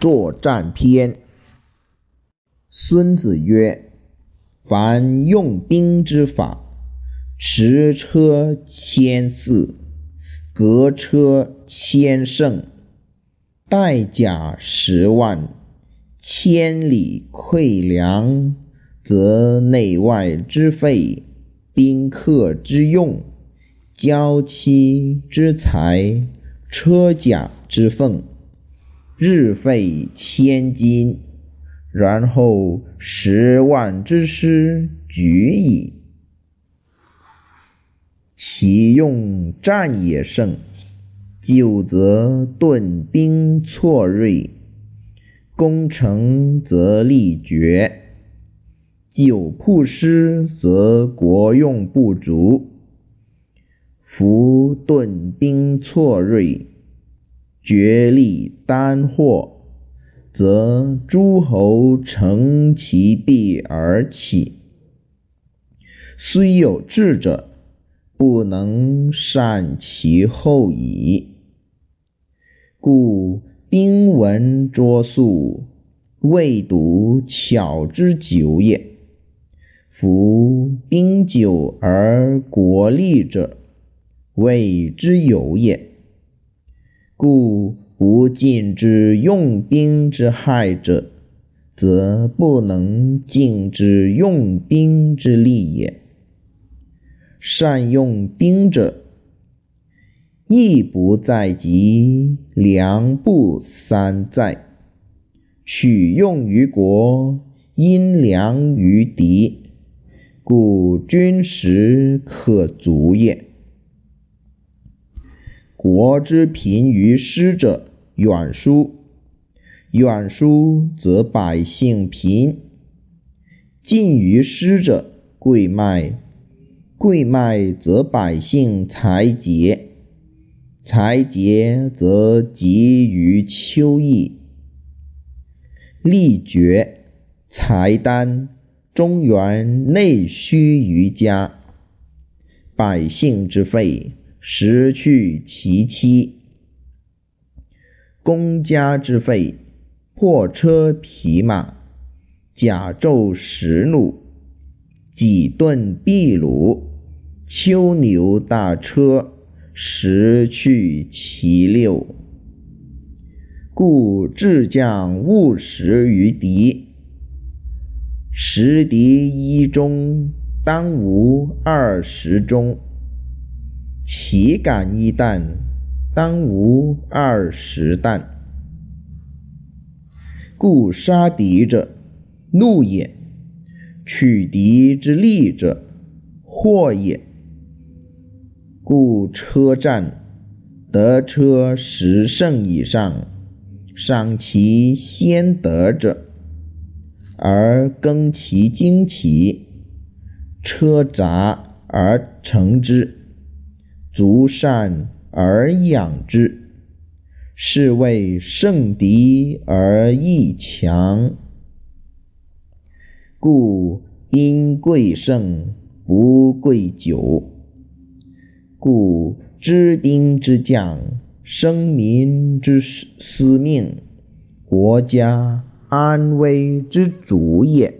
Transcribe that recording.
作战篇。孙子曰：“凡用兵之法，驰车千驷，革车千乘，带甲十万，千里馈粮，则内外之费，宾客之用，交期之财，车甲之奉。”日费千金，然后十万之师举矣。其用战也胜，久则顿兵错锐，攻城则力绝，久铺师则国用不足。夫顿兵错锐。绝力单获，则诸侯乘其弊而起。虽有智者，不能善其后矣。故兵闻拙速，未睹巧之久也。夫兵久而国利者，谓之有也。故不尽之用兵之害者，则不能尽之用兵之利也。善用兵者，亦不在即粮不三在，取用于国，因粮于敌，故军食可足也。国之贫于师者，远疏；远疏则百姓贫。近于师者，贵卖；贵卖则百姓财竭；财竭则急于秋邑。力绝，财单，中原内需于家，百姓之费。失去其七，公家之费，破车匹马，甲胄十弩，几盾秘鲁，丘牛大车，失去其六。故智将勿食于敌，食敌一中，当无二十中。岂敢一担，当无二十担。故杀敌者，怒也；取敌之利者，祸也。故车战，得车十胜以上，赏其先得者，而更其旌旗，车杂而成之。足善而养之，是谓胜敌而益强。故兵贵胜，不贵久。故知兵之将，生民之司命，国家安危之主也。